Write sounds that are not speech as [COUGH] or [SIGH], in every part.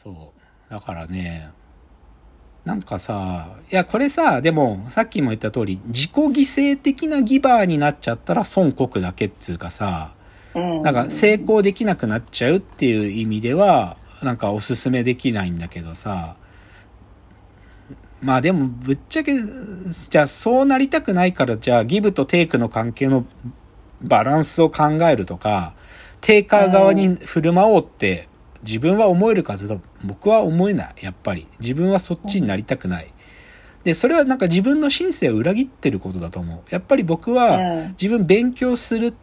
そう。だからね、なんかさ、いや、これさ、でも、さっきも言った通り、自己犠牲的なギバーになっちゃったら損国だけっつうかさ、なんか成功できなくなっちゃうっていう意味では、なんかおすすめできないんだけどさ、まあでもぶっちゃけ、じゃあそうなりたくないからじゃあギブとテイクの関係のバランスを考えるとか、テイカー側に振る舞おうって自分は思えるかずと僕は思えない。やっぱり。自分はそっちになりたくない。で、それはなんか自分の心性を裏切ってることだと思う。やっぱり僕は自分勉強する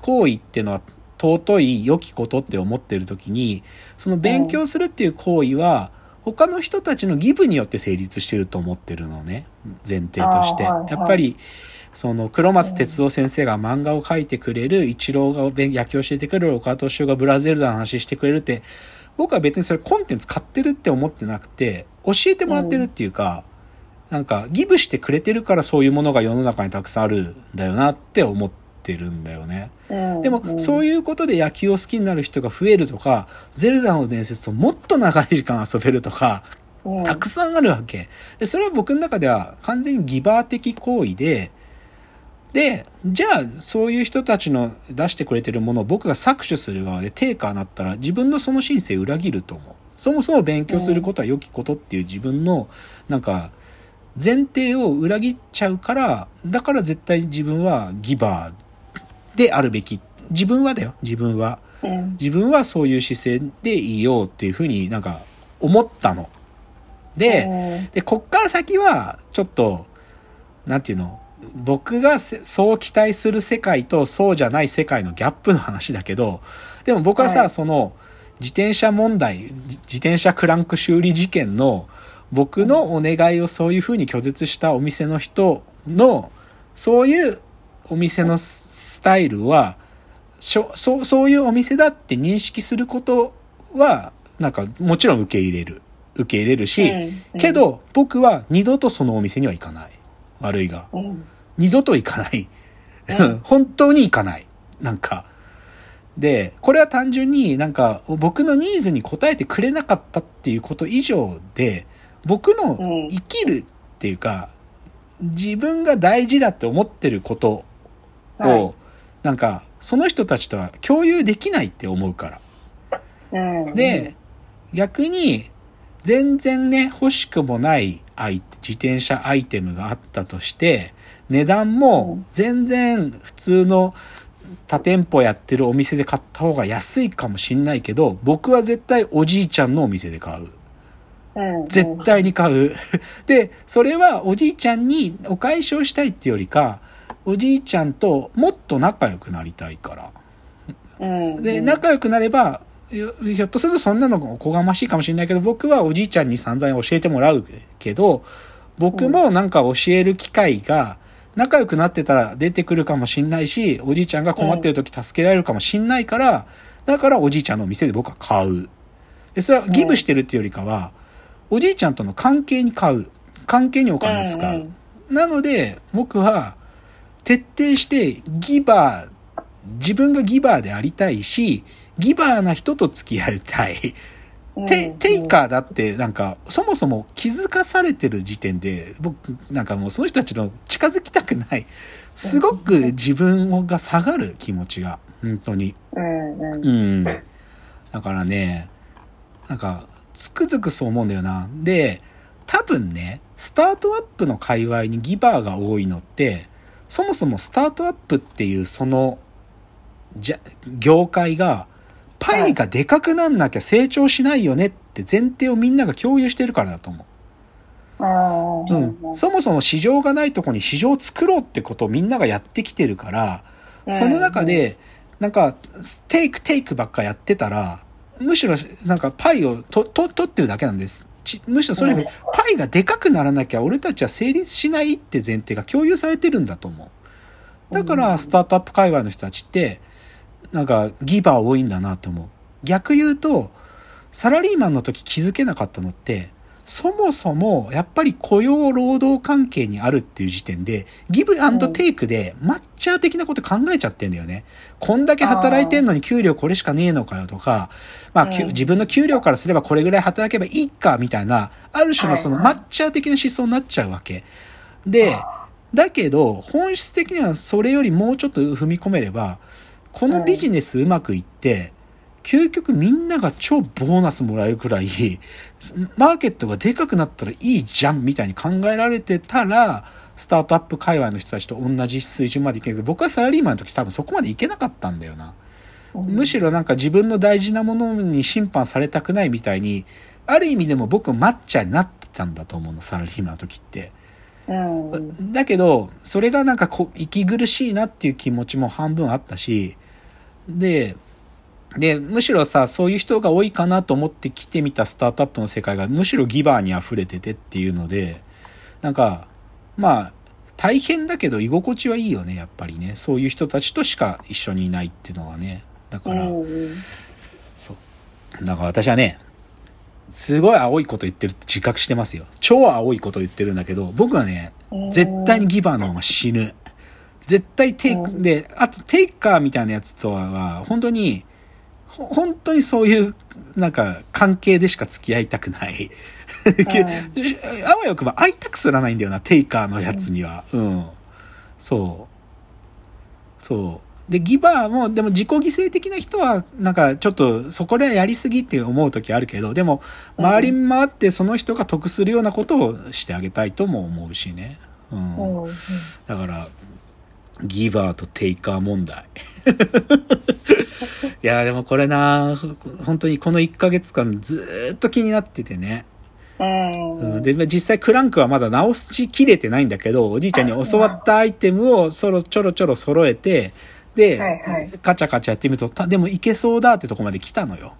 行為っていうのは尊い良きことって思ってる時に、その勉強するっていう行為は、他の人たちのギブによって成立してると思ってるのね。前提として。やっぱり、その黒松哲夫先生が漫画を描いてくれる、一郎が野球教えてくれる、岡敏夫がブラゼルダの話してくれるって、僕は別にそれコンテンツ買ってるって思ってなくて、教えてもらってるっていうか、なんかギブしてくれてるからそういうものが世の中にたくさんあるんだよなって思ってるんだよね。でも、そういうことで野球を好きになる人が増えるとか、ゼルダの伝説ともっと長い時間遊べるとか、たくさんあるわけ。で、それは僕の中では完全にギバー的行為で、で、じゃあ、そういう人たちの出してくれてるものを僕が搾取する側でテイカーなったら自分のその申請裏切ると思う。そもそも勉強することは良きことっていう自分の、なんか、前提を裏切っちゃうから、だから絶対自分はギバーであるべき。自分はだよ、自分は。自分はそういう姿勢でいようっていうふうになんか思ったの。で、で、こっから先は、ちょっと、なんていうの？僕がそう期待する世界とそうじゃない世界のギャップの話だけど、でも僕はさ、はい、その、自転車問題、自転車クランク修理事件の僕のお願いをそういうふうに拒絶したお店の人の、そういうお店のスタイルは、そそういうお店だって認識することは、なんかもちろん受け入れる。受け入れるし、うんうん、けど僕は二度とそのお店には行かない。悪いが。うん二度と行かない。[LAUGHS] 本当に行かない。なんか。で、これは単純になんか僕のニーズに応えてくれなかったっていうこと以上で、僕の生きるっていうか、自分が大事だって思ってることを、なんか、その人たちとは共有できないって思うから。で、逆に、全然ね、欲しくもない自転車アイテムがあったとして、値段も全然普通の他店舗やってるお店で買った方が安いかもしんないけど、僕は絶対おじいちゃんのお店で買う。絶対に買う。[LAUGHS] で、それはおじいちゃんにお返しをしたいっていうよりか、おじいちゃんともっと仲良くなりたいから。で、仲良くなれば、ひょっとするとそんなのおこがましいかもしれないけど、僕はおじいちゃんに散々教えてもらうけど、僕もなんか教える機会が仲良くなってたら出てくるかもしんないし、おじいちゃんが困ってる時助けられるかもしんないから、だからおじいちゃんの店で僕は買う。で、それはギブしてるっていうよりかは、おじいちゃんとの関係に買う。関係にお金を使う。なので、僕は、徹底してギバー、自分がギバーでありたいし、ギバーな人と付き合いたい。テテイカーだってなんかそもそも気づかされてる時点で僕なんかもうその人たちの近づきたくない。すごく自分が下がる気持ちが本当に。うん。だからねなんかつくづくそう思うんだよな。で多分ねスタートアップの界隈にギバーが多いのってそもそもスタートアップっていうそのじゃ業界がパイがでかくなんなきゃ成長しないよねって前提をみんなが共有してるからだと思う。うん、そもそも市場がないとこに市場を作ろうってことをみんながやってきてるから、その中で、なんか、テイクテイクばっかやってたら、むしろなんかパイをと、と、取ってるだけなんです。むしろそれより、パイがでかくならなきゃ俺たちは成立しないって前提が共有されてるんだと思う。だから、スタートアップ界隈の人たちって、なんかギバー多いんだなって思う。逆言うと、サラリーマンの時気づけなかったのって、そもそも、やっぱり雇用労働関係にあるっていう時点で、ギブアンドテイクで、マッチャー的なこと考えちゃってんだよね。こんだけ働いてんのに給料これしかねえのかよとか、まあ、うん自分の給料からすればこれぐらい働けばいいか、みたいな、ある種のそのマッチャー的な思想になっちゃうわけ。で、だけど、本質的にはそれよりもうちょっと踏み込めれば、このビジネスうまくいって、究極みんなが超ボーナスもらえるくらい、マーケットがでかくなったらいいじゃんみたいに考えられてたら、スタートアップ界隈の人たちと同じ水準までいけるけど、僕はサラリーマンの時多分そこまでいけなかったんだよな。むしろなんか自分の大事なものに審判されたくないみたいに、ある意味でも僕マッチャーになってたんだと思うの、サラリーマンの時って。うん。うん。だけど、それがなんかこ息苦しいなっていう気持ちも半分あったし、で、で、むしろさ、そういう人が多いかなと思って来てみたスタートアップの世界がむしろギバーに溢れててっていうので、なんか、まあ、大変だけど居心地はいいよね、やっぱりね。そういう人たちとしか一緒にいないっていうのはね。だから、うんそう。だから私はね、すごい青いこと言ってるって自覚してますよ。超青いこと言ってるんだけど、僕はね、絶対にギバーの方が死ぬ。絶対テイク、うんで、あとテイカーみたいなやつとは、本当に、ほ本当にそういう、なんか、関係でしか付き合いたくない。あわよ [LAUGHS] くば会いたくすらないんだよな、テイカーのやつには。うん。そう。そう。で、ギバーも、でも自己犠牲的な人は、なんかちょっとそこでやりすぎって思う時あるけど、でも、周りに回ってその人が得するようなことをしてあげたいとも思うしね。うん。だから、ギバーとテイカー問題。いや、でもこれな、本当にこの1ヶ月間ずーっと気になっててね。うんうんで、まあ実際クランクはまだ直しきれてないんだけど、おじいちゃんに教わったアイテムをそろちょろちょろ揃えて、で、はいはい。カチャカチャやってみると、たでもいけそうだってとこまで来たのよ。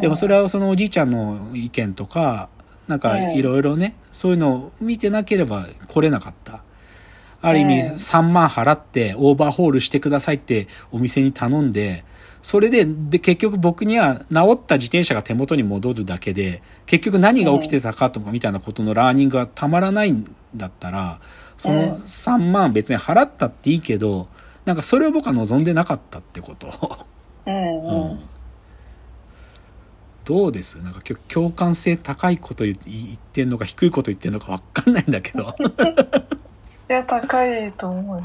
でもそれはそのおじいちゃんの意見とか、なんかうんいろいろね、そういうのを見てなければ来れなかった。ある意味うん3万払ってオーバーホールしてくださいってお店に頼んで、それでで結局僕には治った自転車が手元に戻るだけで、結局何が起きてたかとかみたいなことのラーニングがたまらないんだったら、その3万別に払ったっていいけど、なんかそれを僕は望んでなかったってこと。うん。ううん。んどうです？なんか共感性高いこと言言ってんのか低いこと言ってんのかわかんないんだけど。いや高いと思う。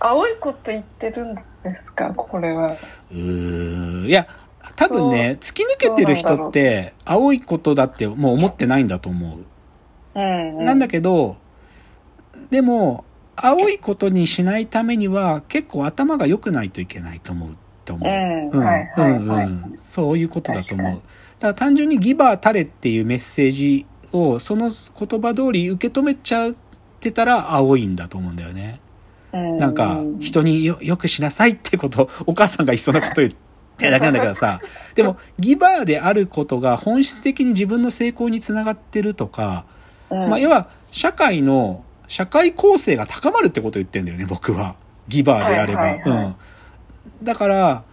青いこと言ってるんですか？これは。うーん。いや、多分ね、突き抜けてる人って、青いことだってもう思ってないんだと思う。うん、うん、なんだけど、でも、青いことにしないためには結構頭が良くないといけないと思うって思う。うんうんはいはいうんはいうんそういうことだと思う。だ確から単純にギバータレっていうメッセージをその言葉通り受け止めちゃってたら青いんだと思うんだよね。なんか人によよくしなさいってこと、お母さんが言いそうなこと言ってるだけなんだけどさ、[LAUGHS] でもギバーであることが本質的に自分の成功につながってるとか、うん、まあ要は社会の、社会構成が高まるってことを言ってんだよね、僕は。ギバーであれば。はいはいはいうん。だから、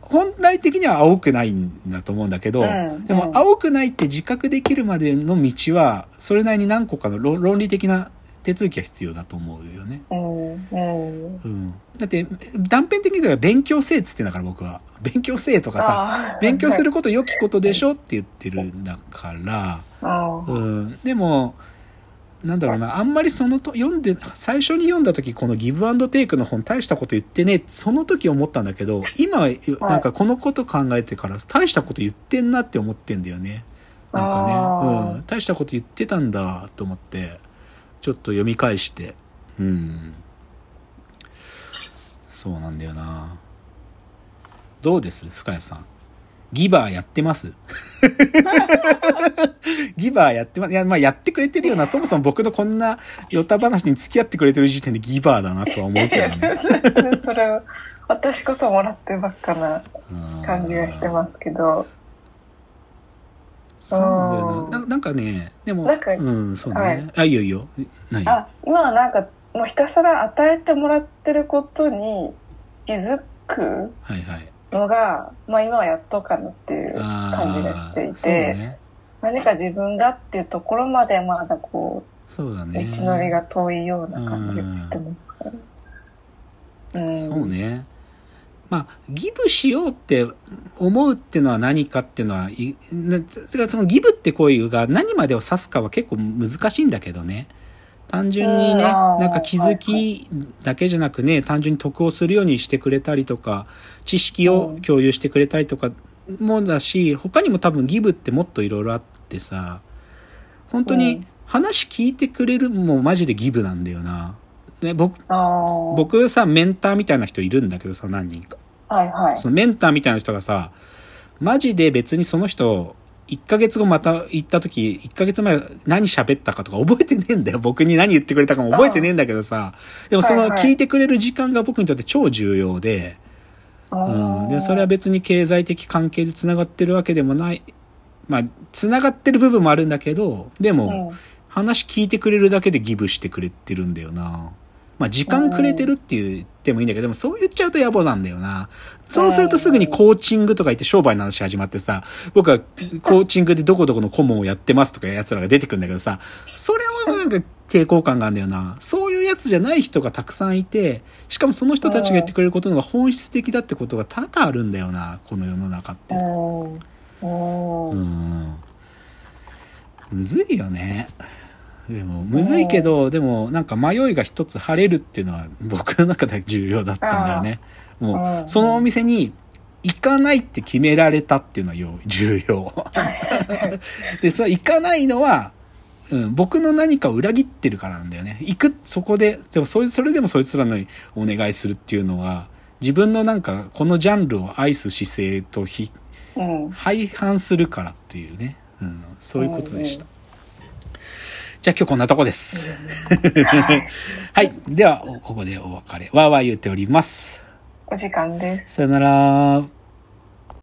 本来的には青くないんだと思うんだけど、うんでも青くないって自覚できるまでの道は、それなりに何個かの論論理的な手続きが必要だと思うよね。うんうんうん。だって、断片的に言ったら勉強せえっつってんだから僕は。勉強せえとかさ、勉強すること良きことでしょって言ってるんだから、うん。でも、なんだろうな、あんまりそのと、読んで、最初に読んだ時、このギブアンドテイクの本大したこと言ってね、その時思ったんだけど、今、なんかこのこと考えてから、大したこと言ってんなって思ってんだよね。なんかね、うん。大したこと言ってたんだと思って、ちょっと読み返して、うん。そうなんだよな。どうです？深谷さん。ギバーやってます [LAUGHS] ギバーやってます。いや、まあやってくれてるような、[LAUGHS] そもそも僕のこんなヨタ話に付き合ってくれてる時点でギバーだなとは思うけどね。[LAUGHS] それを私こそもらってばっかなうん感じがしてますけどそうなんだよな。ななんかね、でも、なんかうん、そうね。はいあ、いいよいいよ。何？あ今はなんかもうひたすら与えてもらってることに気づくはいはい。のが、まあ今はやっとかなっていう感じがしていて、ね何か自分だっていうところまでまだこそうだう、ね。道のりが遠いような感じがしてますから。うん。そうね。まあ、ギブしようって思うっていうのは何かっていうのは、いそのギブって行為が何までを指すかは結構難しいんだけどね。単純にね、なんか気づきだけじゃなくね、単純に得をするようにしてくれたりとか、知識を共有してくれたりとかもだし、他にも多分ギブってもっといろいろあってさ、本当にうん話聞いてくれるもマジでギブなんだよな。ね、僕。僕さ、メンターみたいな人いるんだけどさ、何人か。はいはい。そのメンターみたいな人がさ、マジで別にその人、1ヶ月後また行った時、1ヶ月前何喋ったかとか覚えてねえんだよ。僕に何言ってくれたかも覚えてねえんだけどさ。でもその聞いてくれる時間が僕にとって超重要で、うん。で、それは別に経済的関係で繋がってるわけでもない。まあ、繋がってる部分もあるんだけど、でも、うん話聞いてくれるだけでギブしてくれてるんだよな。まあ時間くれてるって言ってもいいんだけど、でもそう言っちゃうと野暮なんだよな。そうするとすぐにコーチングとか言って商売の話始まってさ、僕はコーチングでどこどこの顧問をやってますとか奴らが出てくるんだけどさ、それはなんか抵抗感があるんだよな。そういうやつじゃない人がたくさんいて、しかもその人たちが言ってくれることのが本質的だってことが多々あるんだよな、この世の中って。うん。むずいよね。でも、むずいけど、でも、なんか迷いが一つ晴れるっていうのは [LAUGHS] 僕の中で重要だったんだよね。もう、んうそのお店に行かないって決められたっていうのは要 [LAUGHS] 重要。[LAUGHS] で、それ行かないのは、うん、僕の何かを裏切ってるからなんだよね。行く、そこで、でもそれそれでもそいつらのお願いするっていうのは、自分のなんか、このジャンルを愛す姿勢とひうん。廃反するからっていうね、うん、そういうことでした。じゃあ今日こんなとこです。はい。はい。では、ここでお別れ。わーわー言っております。お時間です。さよなら。